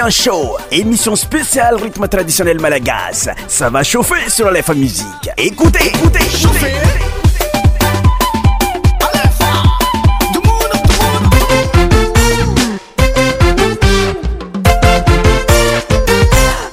un Show, émission spéciale rythme traditionnel malagas. Ça va chauffer sur la Musique. Écoutez, écoutez, chauffez.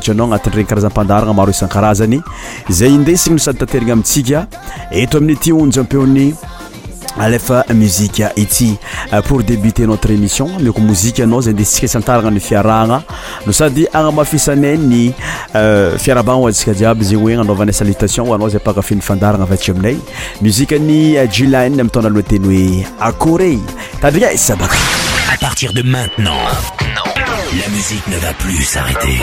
taaanatenaraanaaaayteneiaynaypartir euh, euh, euh, de maintant La musique ne va plus s'arrêter.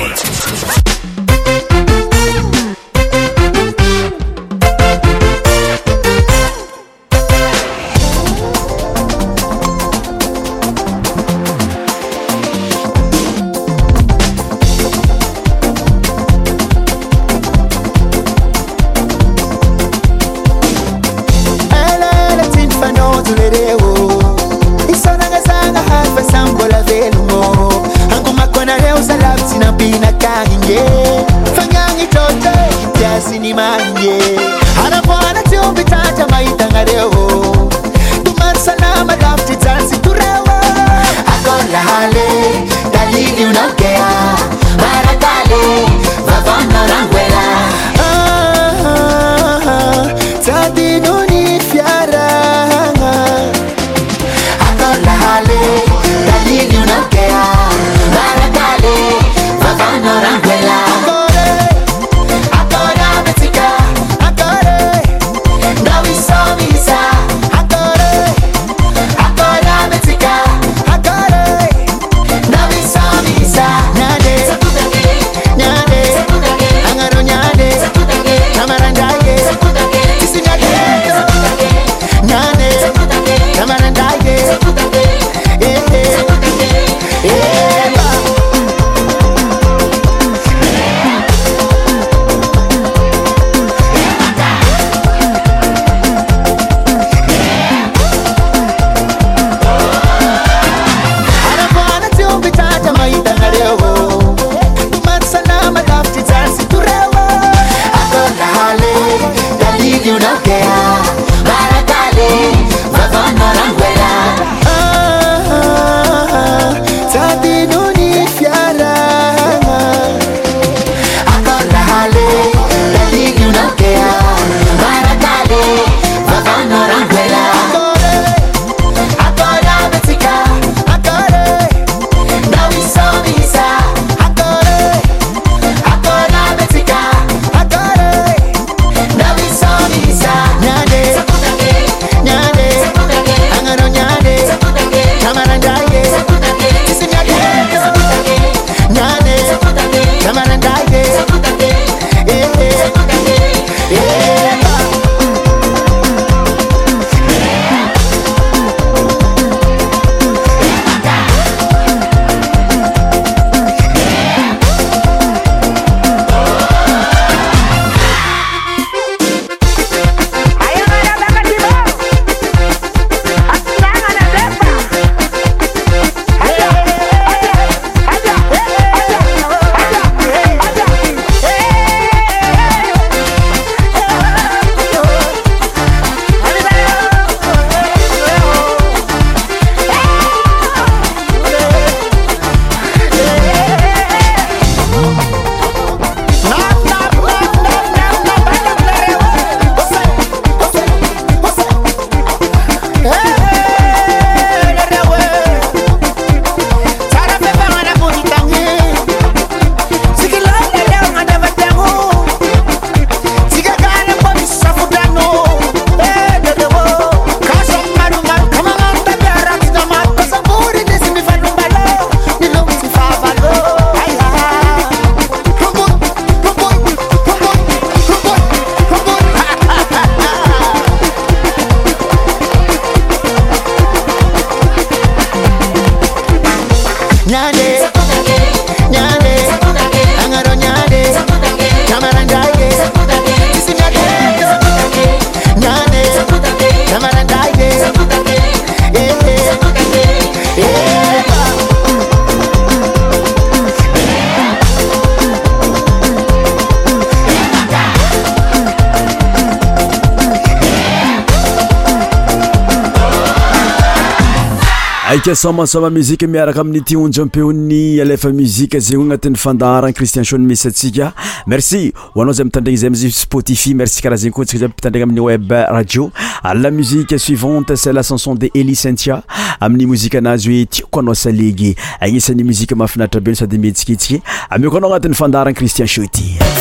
samasama muzike miaraka amin'ny ti onjy ampeony alefa muzike zagny o agnatin'ny fandaran cristien sho ny misy antsika merci oanao zay mpitandragna zay amza spotifi merci karaha zegny ko ntsika zay mmpitandrana amin'ny web radio ala musiqe suivante set la chanson de eli cinthia amin'ny muzika anazy hoe tiko anao salege agnisan'ny muzika mahafinaritra be o sady mientsiktsika amie ko anao agnatin'ny fandarana cristien so ity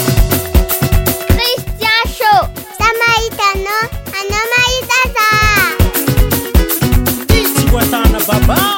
babá.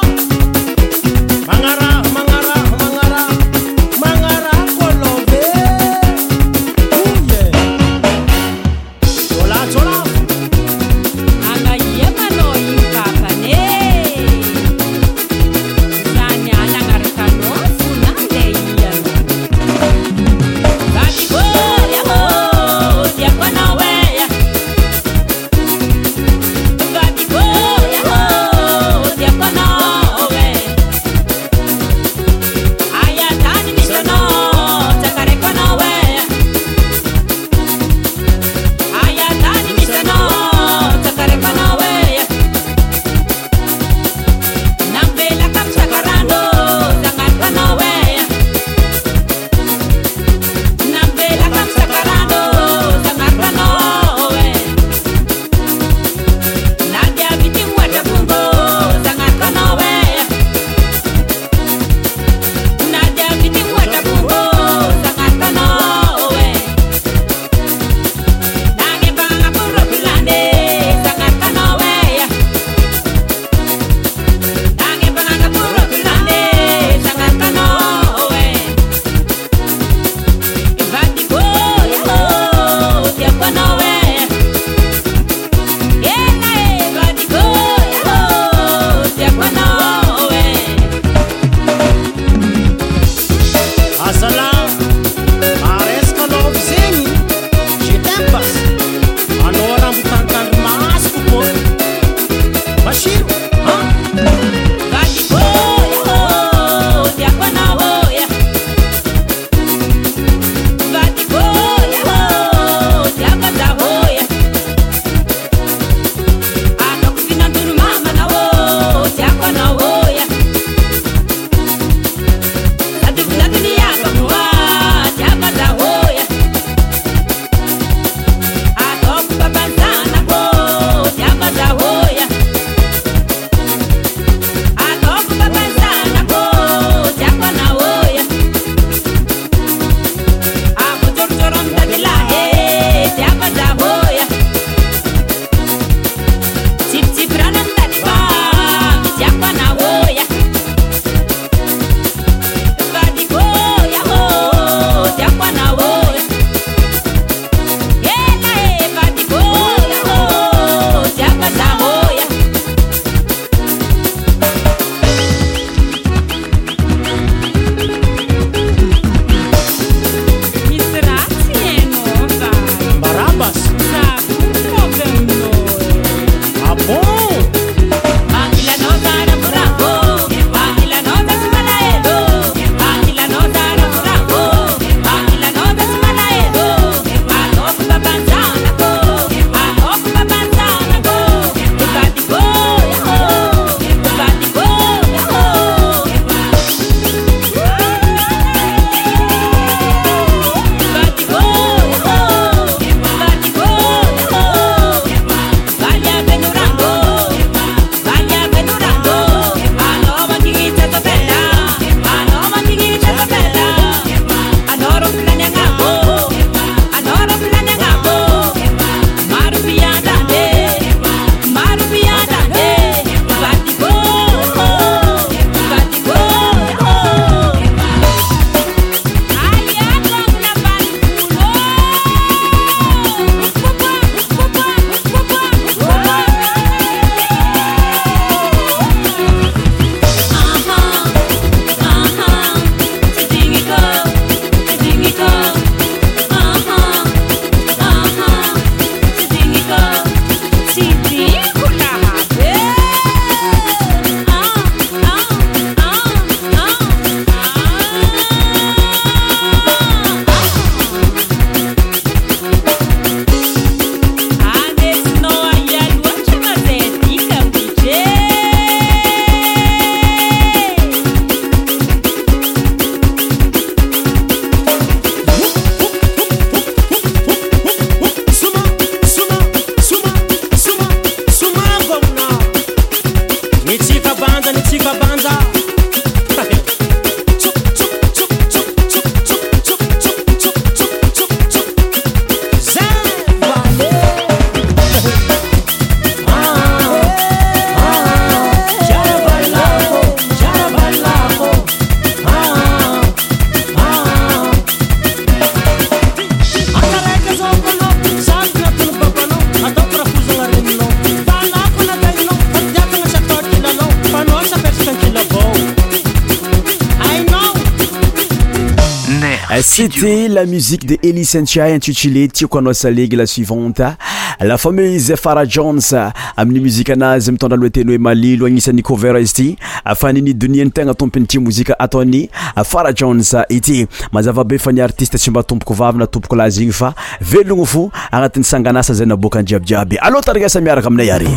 musique de eli sainthy intitilé tiakoanao salege la suivante la famese fara jans amin'ny muzika anazy mitondralohateny hoe malilo agnisan'ni kovert izy ty fanini donien tegna tompinyti mozika ataony fara jans ity mazavabe fa ni artiste tsy mba atompoko vavy na tompoko lazy igny fa velogno fo agnatin'ny sanganasa zay naboka any driabydiaby aloa tarigasa miaraka aminay ary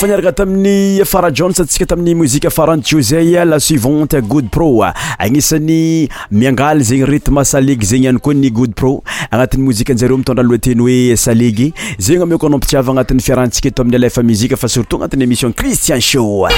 fanaraka tamin'ny fara jans antsika tamin'ny mozika faranijo zay la suivante good pro agnisan'ny miangaly zegny rutme saleg zegny ihany koa ny good pro agnatin'ny mozike anjareo mitondra alohateny hoe salege zegny amiaoko anaompitiava agnatin'ny fiarahantsika eto amin'ny alafa muzika fa surtout agnatin'ny émission cristian show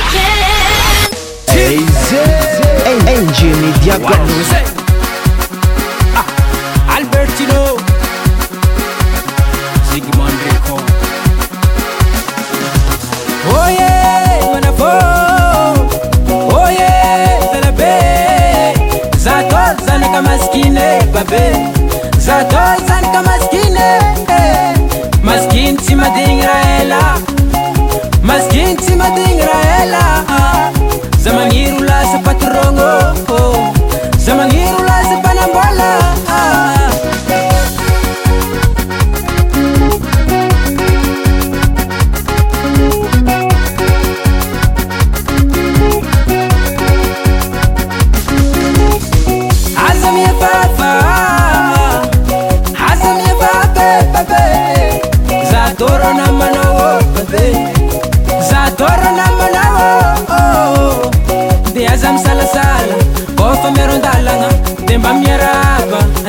zatol zanto maskine maskin cimadin raela maskin cimadin raela za maniru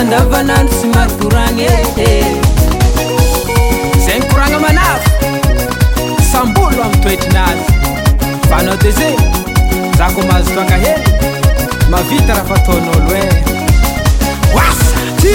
andavanandro sy maro koragna e zagny koragna manafa sambolo ami toetrinazy fanao te zey zako mazotaka hely mavita raha fataonao lo e oasaty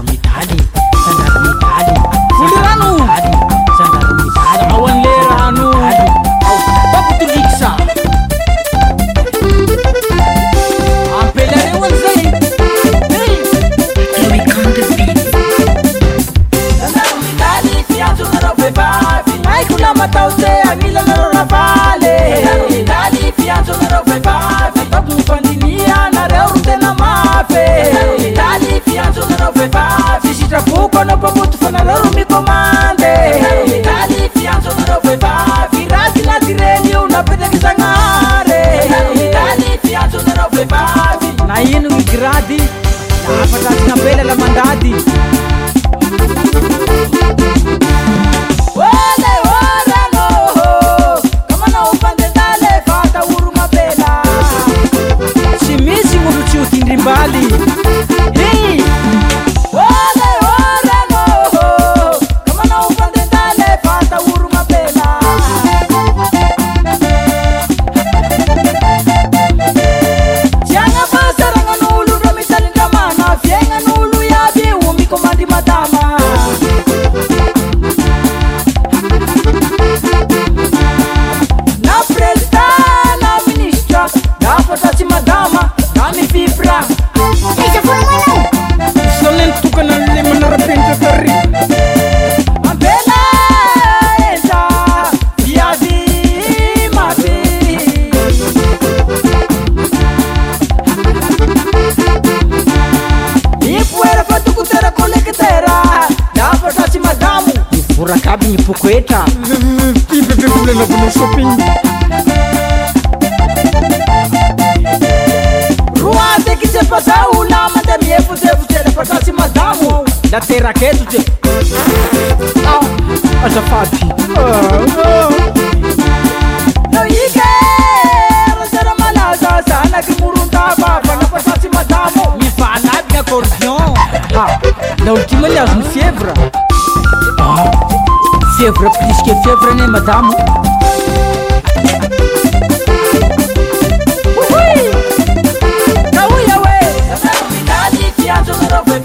mataoze anilanareo rahvalytatofandinia nareo ro tena mafesysitrakoko anao pamoto fanareo ro mikomandeirazyladyrelio napetraky zagnary na ino gny grady afatatin'ambelalamandady ti bebeollaboaopiny roatekyzefazao la matamiefozeoedafakasy madamo da terakety rapliske fievreny madamooy ao a hoe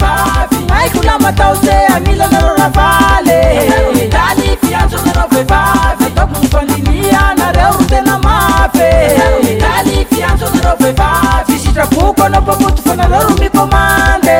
aiko la mataote amila nareo ravalytao mofandiniaanareo ro tena mafe sysitrakoko anao pakotofanareo ro mikomande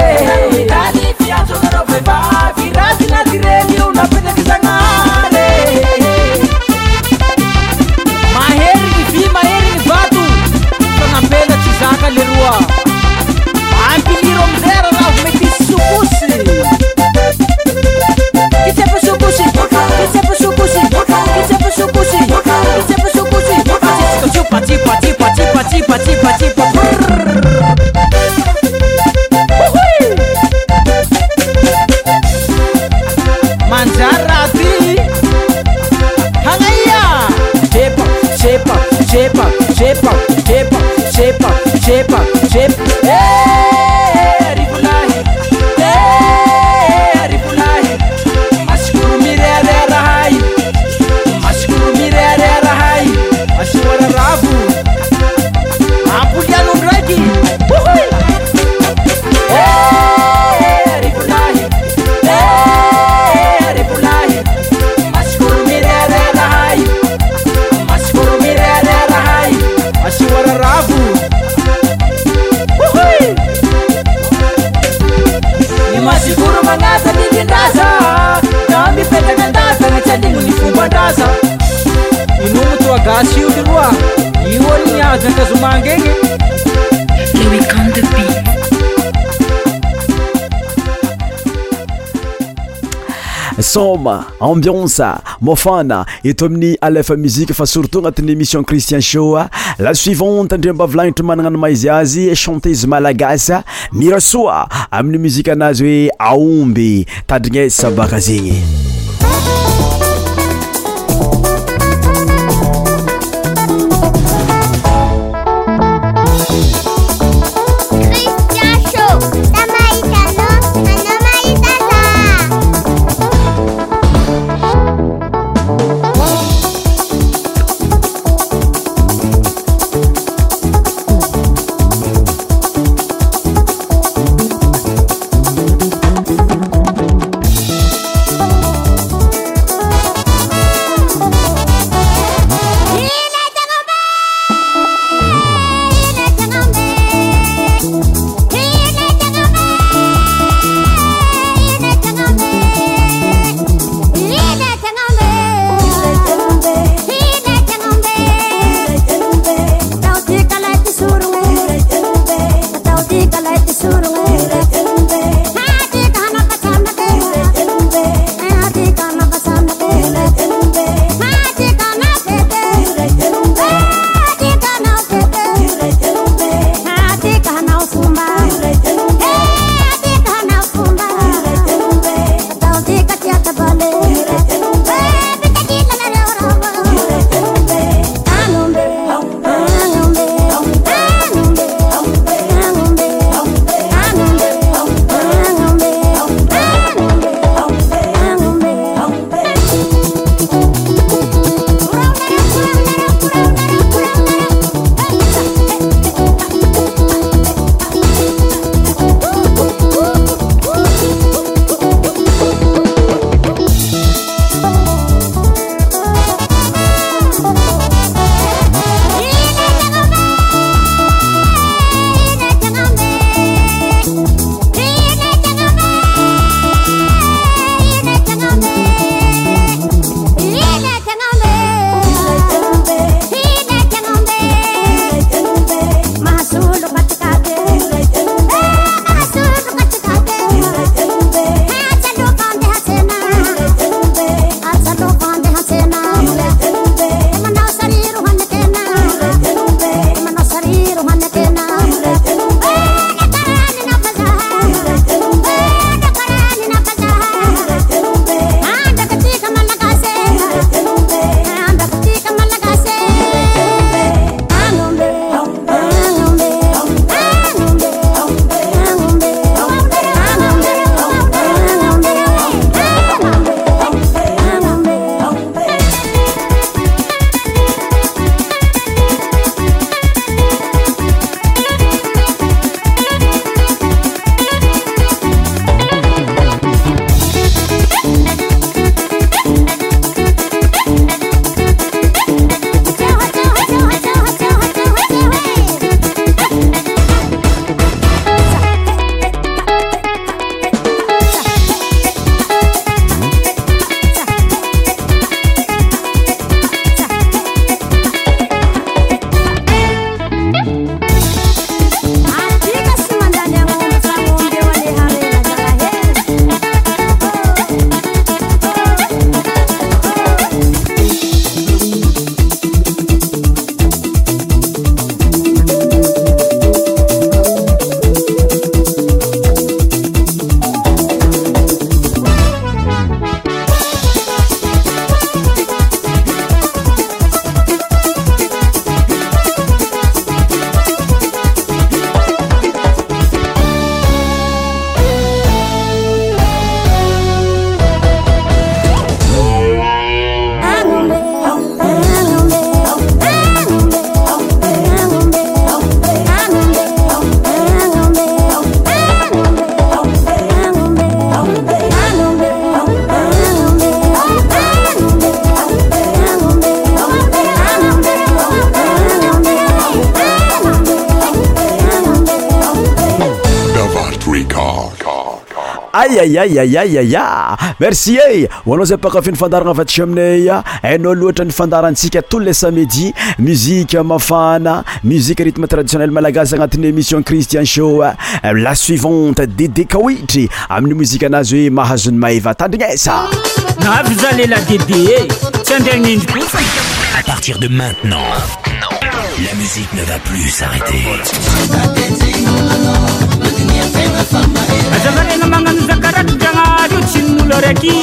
soma ambianse mafana eto amin'ny alefa muzike fa surtout agnatin'ny émission christian shoa ah. la suivante andri m-bavilagnitry managnano maizy azy chanteizy malagasy mira soa amin'ny muzike anazy hoe aomby tadrigny ay zy sabaka zegny ya! merci e ho anao zay pakafy ny fandaragna avatry aminay hainao loatra ny fandarantsika tous les samedi muzika mafana musique rythme traditionnel malagasy agnatin'ny émission christian show la suivante dede kawitry amin'ny musique anazy hoe mahazony maeva tandrignesa allez la lela dede tsy à partir de maintenant la musique ne va plus s'arrêter azavarena magnano zakarakoda anahary io tsy nynolo araiky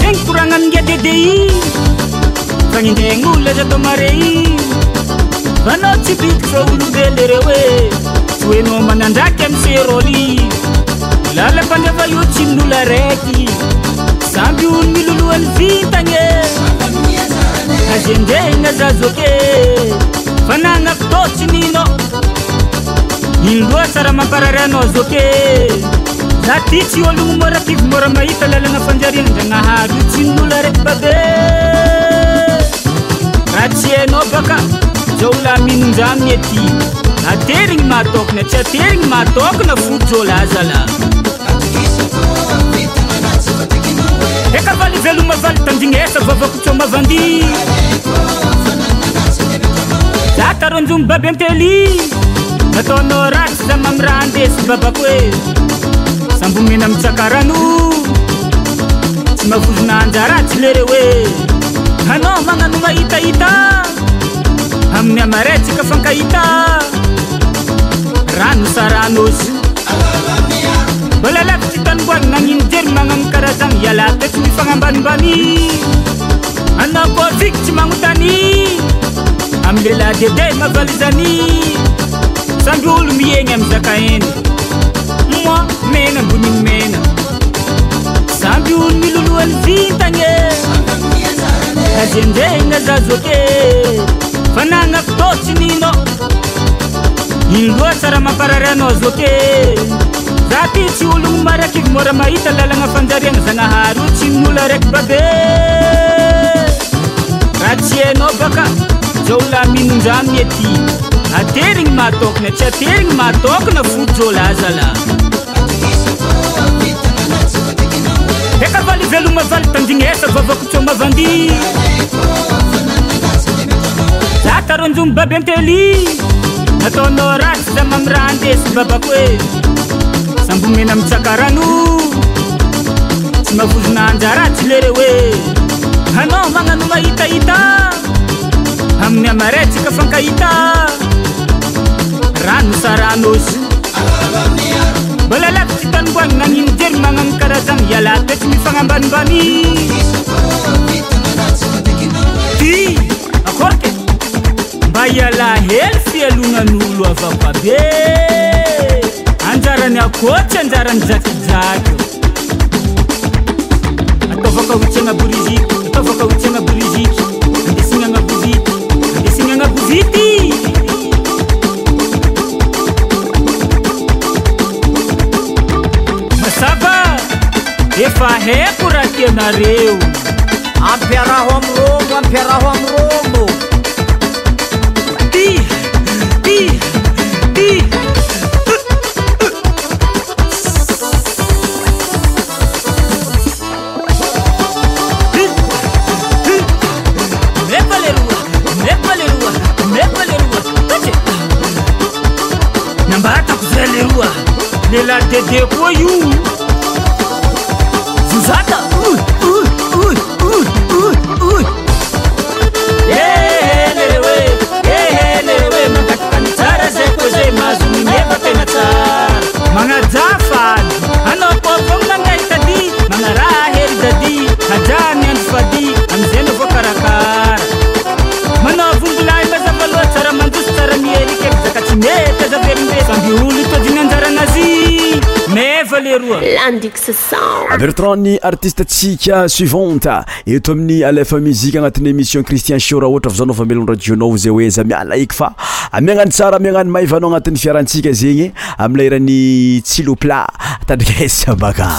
zegny korana miny adede i fanindraign'olo naza tao mare iy fanao tsy pitik a holombely ireo hoe hoenamanan-draky aminy serôli lala mpandrava io tsy nyolo araiky samby olo milolohan'ny fitagne azendrena zazoake fanana fita tsy mina inloa sara mampararana zate zaty tsy olonomora pigy mora mahita lalana mpanjarina da nahary otsinynolo raiky babe raha tsy hainao baka zaoolaminon-jainaty ateriny mahatokana tsy aterigny mahatokana foojolazala aka valivelo mavaly tandigna esa vavakotso mavandi da taronjomo babe anteli ataonao raryka zao mami rahaandeha sy babako hoe sambomena mitsakarano tsy mahavozona anjara a tsy lereo hoe anao magnano mahitahita amin'ny amaraytsika fankahita ranon saranôosy mbalalako tsy tanimboany nanino jery magnano karazana ialatasy mifagnambanimbany anakoviko tsy manotany amin lelahy dede mavalizany samby olo miegny aminny zakaena moa mena mboniny mena samby olo milolohany vitagne kazendregna za zoke fanana foto tsy ninao inoloa sara mampararanao zoke za ty tsy ologno maraiky môramahita lalagna ampanjariagna zanahary io tsy ninolo araiky babe raha tsy hainao baka za ola mihnon-draminy aty ateriny mahatokana tsy aterina mahatokana foojolazalaaka valiveloma valy tandiny esa vavakotso mavandi la taronjomo baby antely ataonao rasa zamamiraha andesy babako ezy sambo mena mitsakaraano tsy mavozonaanjaratsy lere hoe anao manano mahitahita amin'ny amaratsika fankahita saaobalalak i tanyboan nanino jery magnano karahazany iala tetsy mifagnambanimbany akorake mba iala hely fialonan'olo avababe anjarany akotsy anjarany jakijaky atavakataaborz avaahtanaborzi andesina aabt andesina anabozity e farrecura que nareu Ampera romlomo, ampera romlomo Di, di, di Nepalerua, nepalerua, nepalerua Tache Nambarata kuzelerua Nela tete kwa yuu magnajafay anaopoponanamiaysady manara hery jady hadrany andro fady aminzay navo karakara manao vombolay mazabaloha tsara mandosy tsara mielike mizakatsy mety azabelinrey ambiolo bertran ny artistetsika suivante eto amin'ny alefa muzikue agnatin'ny émission cristien shara ohatra avazao nao famelono radionava zay hoe za mialaiko fa amiagnano tsara amiagnano maivanao agnatin'ny fiarahantsika zegny amilairan'ny tsylopla tadieabaka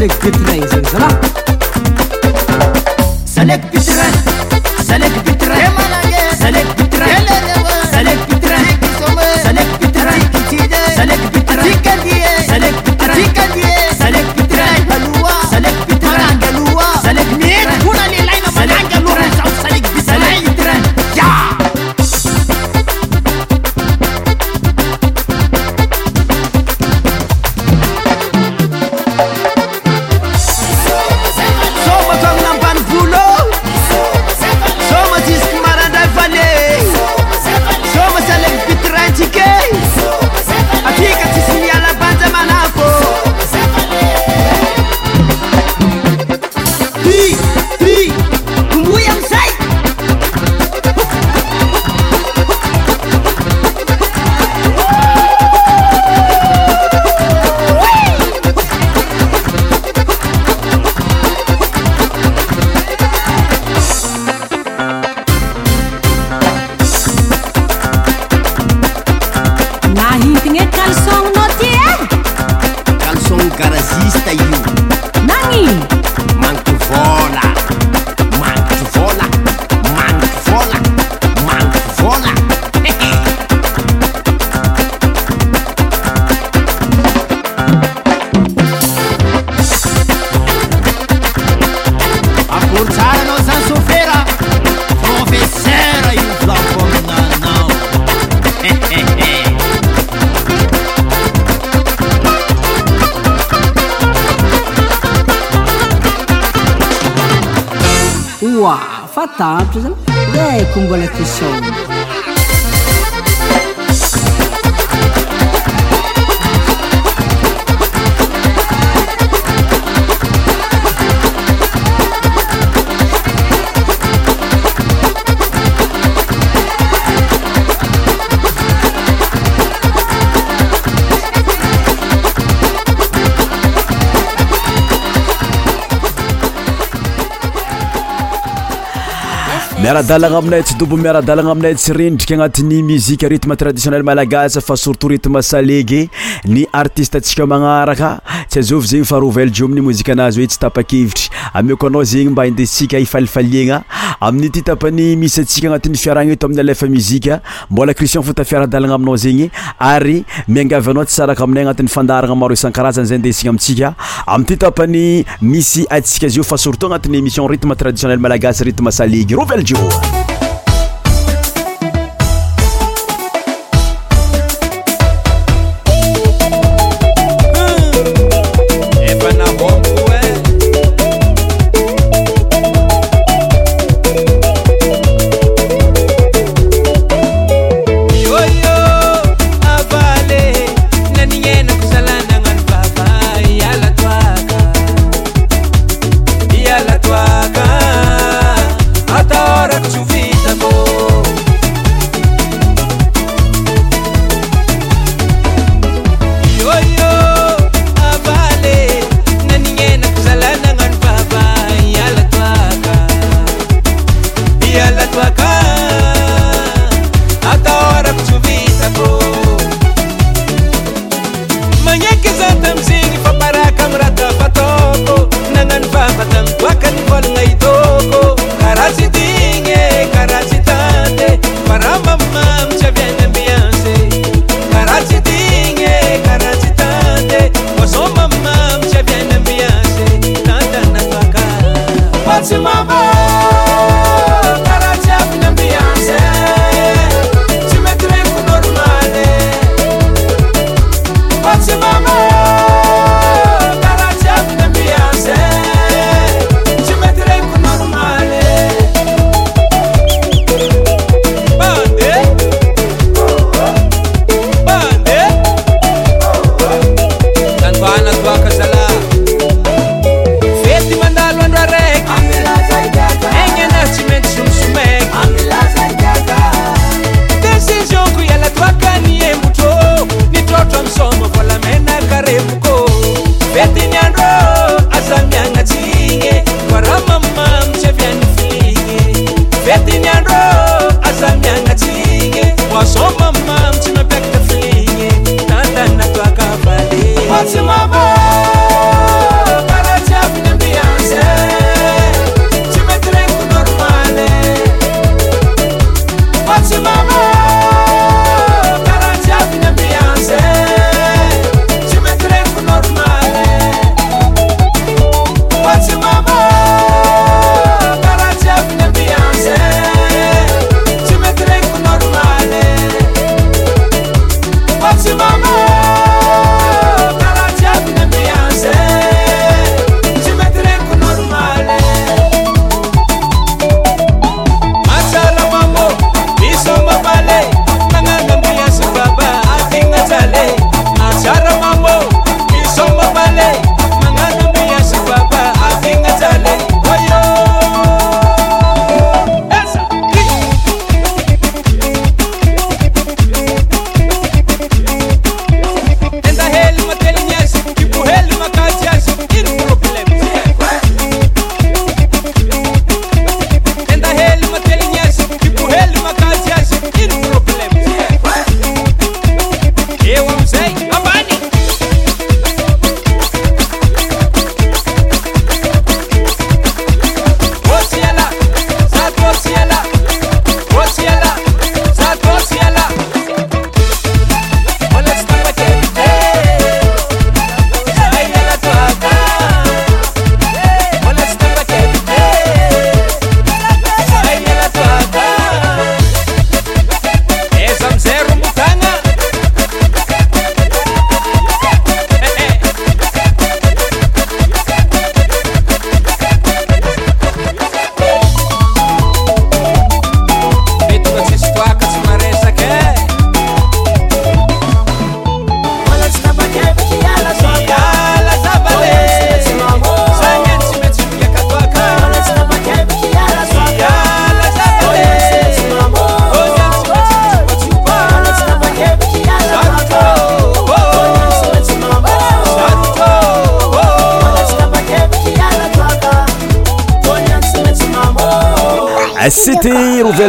hele kutreis. dalagna aminay tsy dobo miaradalagna aminay tsy rendriky agnatin'ny muziqe ritme traditionnel malagasy fa surtout ritme salege ny artiste ntsika magnaraka tsy azovy zegny fa arovel jom'ny mozika anazy hoe tsy tapa-kevitry ameko anao zegny mba indesika ifalifaliagna amin'ny ty tapany misy atsika agnatin'ny fiarahagna eto amin'ny alefa muzika mbola cristion fotafiaradalagna aminao zegny ary miangavy anao tsy saraka aminay agnatin'ny fandaharagna maro isankarazany zay ndeisigna amintsika amiity tapany misy atsika izy io fa surtout agnatin'ny émission rythme traditionnel malagasy rytme salige rovell jehoa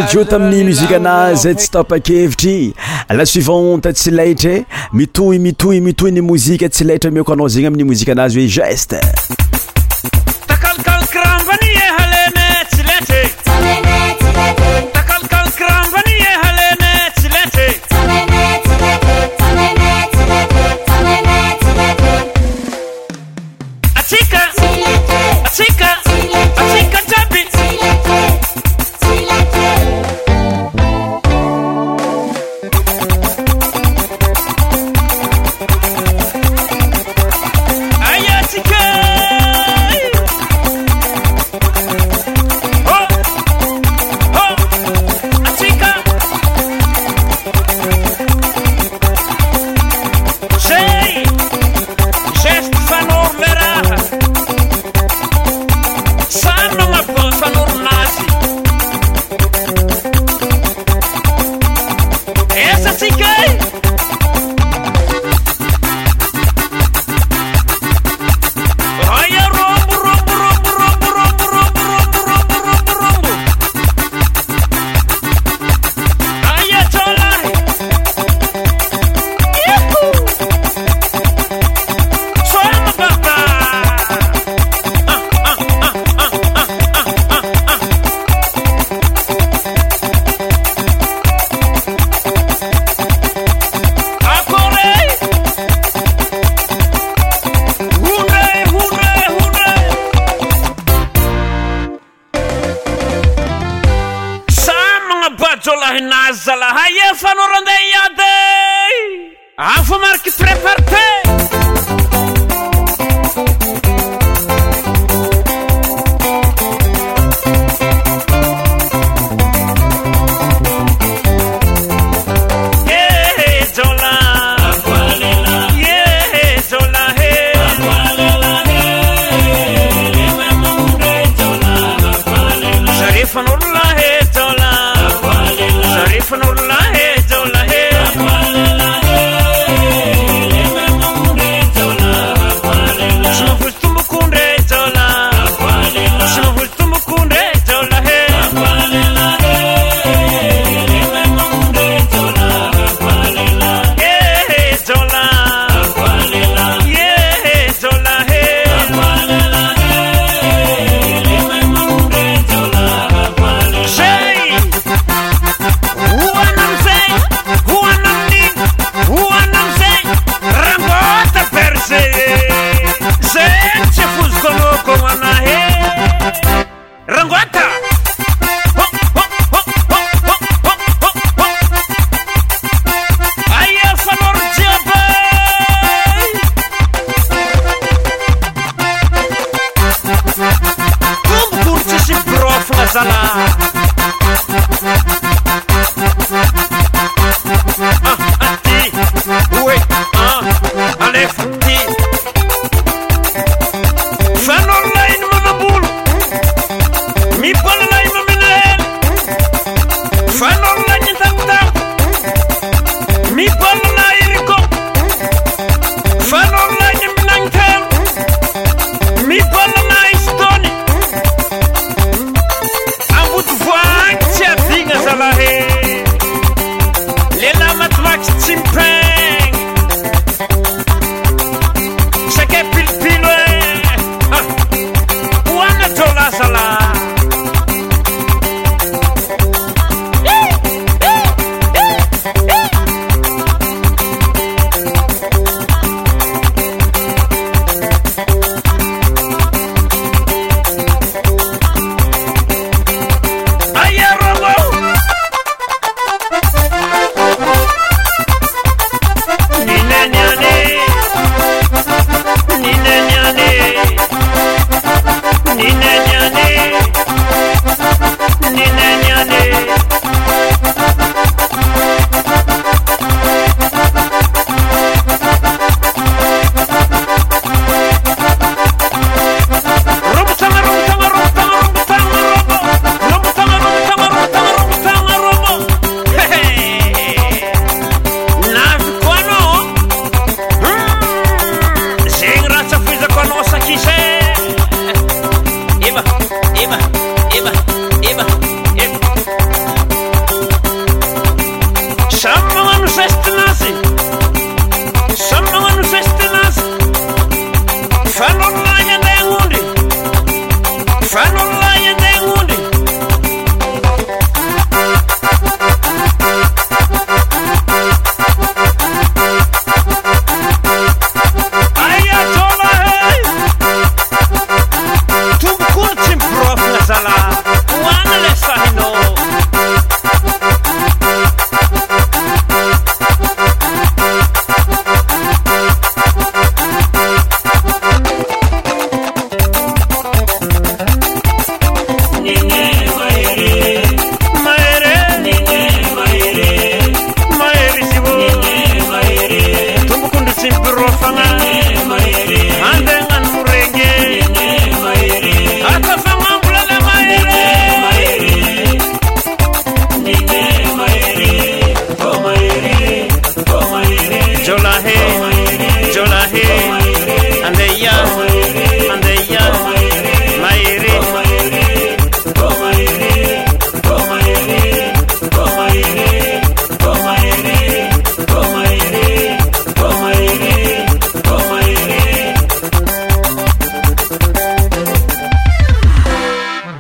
jio tamin'ny muzika anazy tsy topakevitry la suivante tsy laigtra e mitoy mitohy mitohy ny mozika tsy laitra miko anao zegny amin'ny mozika anazy hoe juste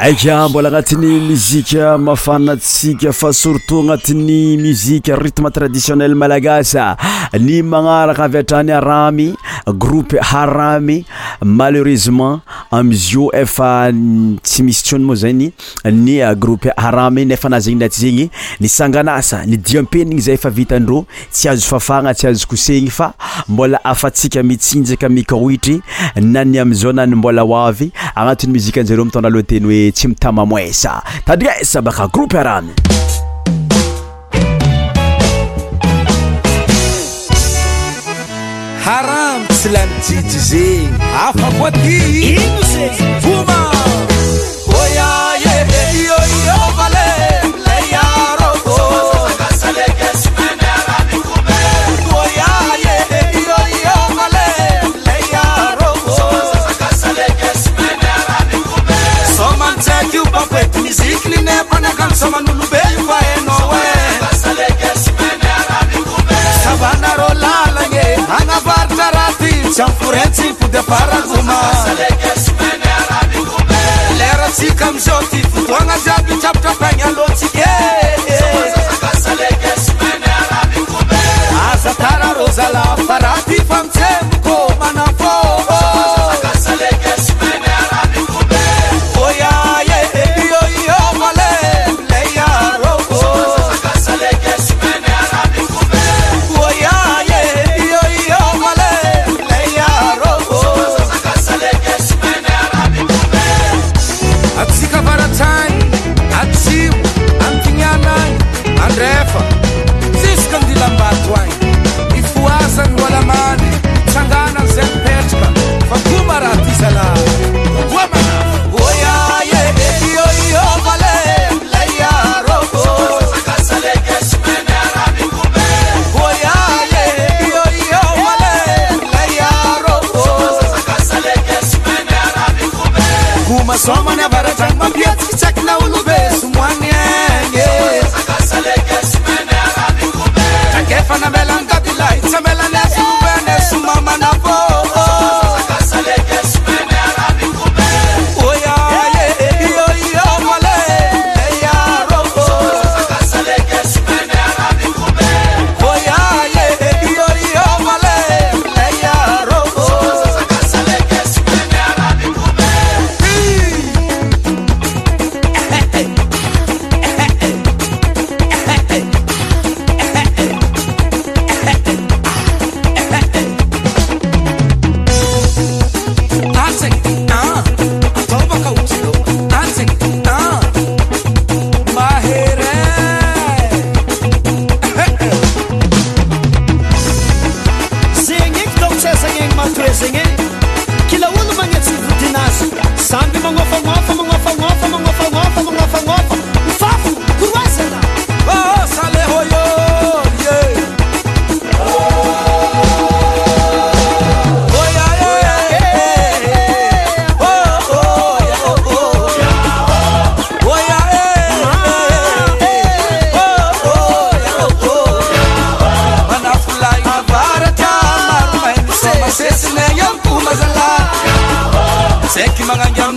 aka mbola agnatin'ny muzike mafanatsika fa surtout agnatiny muzike rythme traditionnel malagasa ny magnaraka avy atraany aramy groupe haramy malheureusement amizyio efa tsy misy tsyony moa zany ny eh, groupe aramy nefa na zegny naty zegny nisanganasa ny diam-penigna zay efa vitandreo tsy azo fafagna tsy azo koseigny fa mbola afatsika mitsinjaka mika ohitry nany amizao na ny mbola hoavy agnatin'ny mizike anjareo mitondralohanteny hoe tsy mitamamoesa tadrignay sa baka groupe aramy azyoae misiklynpanaka nmanolobefaenoaaarôaae aabriay tsya forentsy fodyapaaoleratsika amzaty fogognazbysapotra pagna alôtsyeaaarôzalafaratyfamtseno mga jam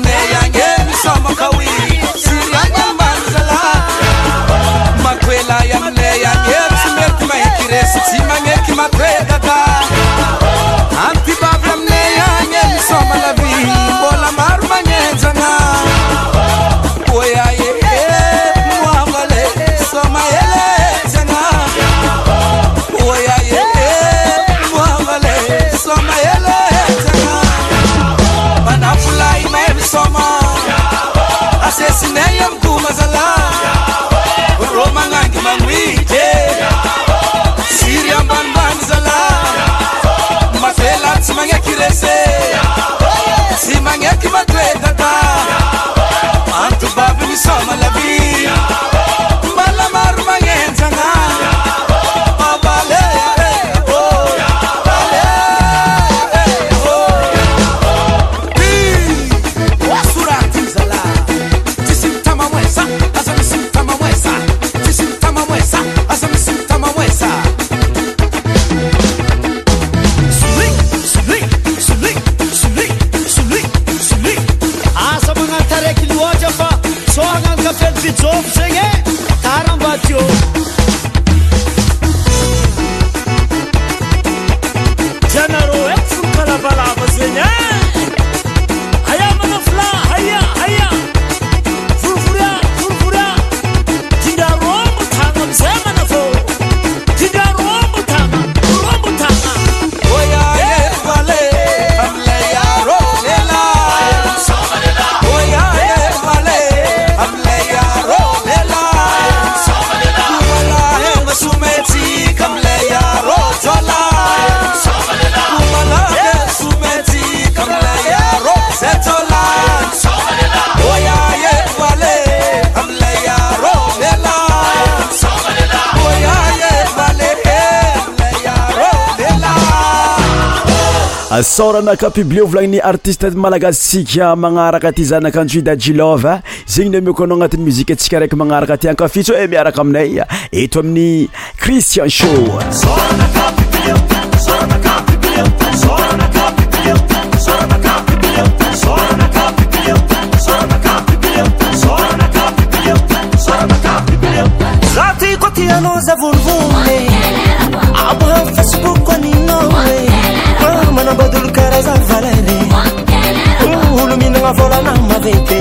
soranakapiblio volagnin'ny artista malagasitsika magnaraka ty zanakanjohidajilov zegny nymioko anao anatin'ny muzikaantsika raiky magnaraka aty ankafitso e eh, miaraka aminay eto amin'ny cristian shozako taozavolivoly vola na mavete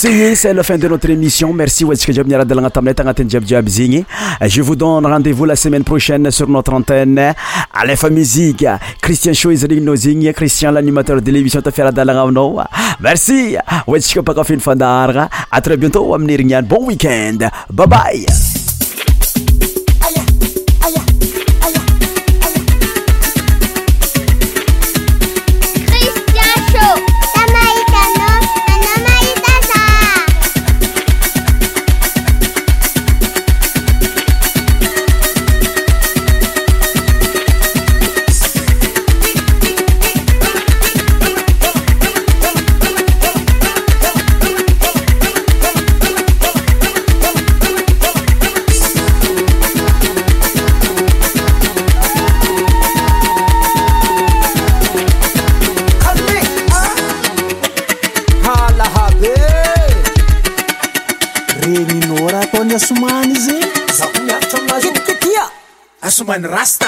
sae c'est la fin de notre émission merci watcyika diaabiniradalanataminay ta natin diabdiaby zigny je vous donne rendez-vous la semaine prochaine sur notre antenne alefa musiqe christian shoisanignno zigny christian l'animateur de lémission tafara dalagna aminaw merci wasyika pakafino fandaraa atrès bientôt aminir nan bon weekend babaye Suman Rasta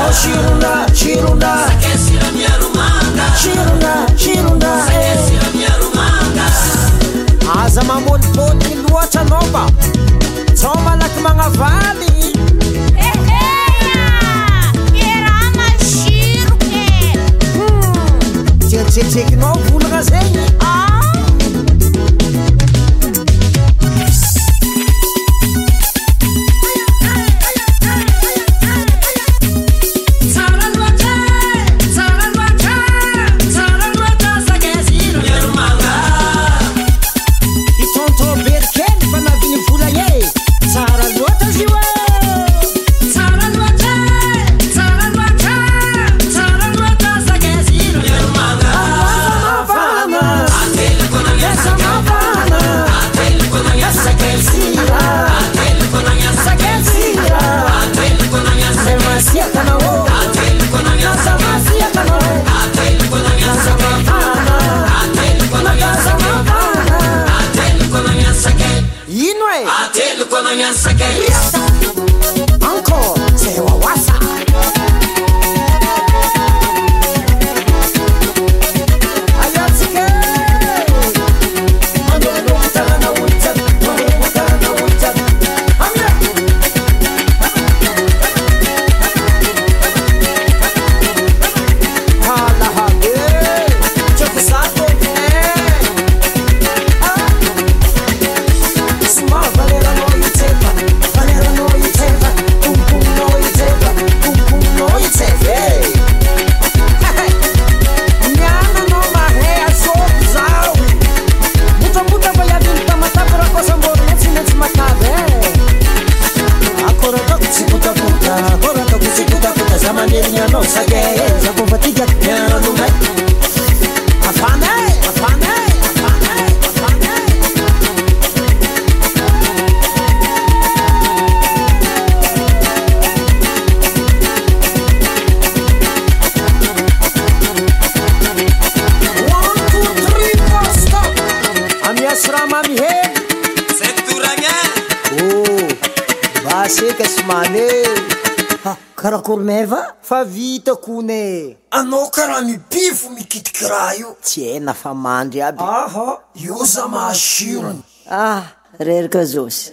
Oh, sironra sironrasirona sironra eh. aza mamotifôtiny loatra anao fa tsao manaky magnavaly hea eh, e eh, rah masiroke tiatsetseikinao hmm. volagna zegny afa mandy aby io za mahasirony ah reraka zosy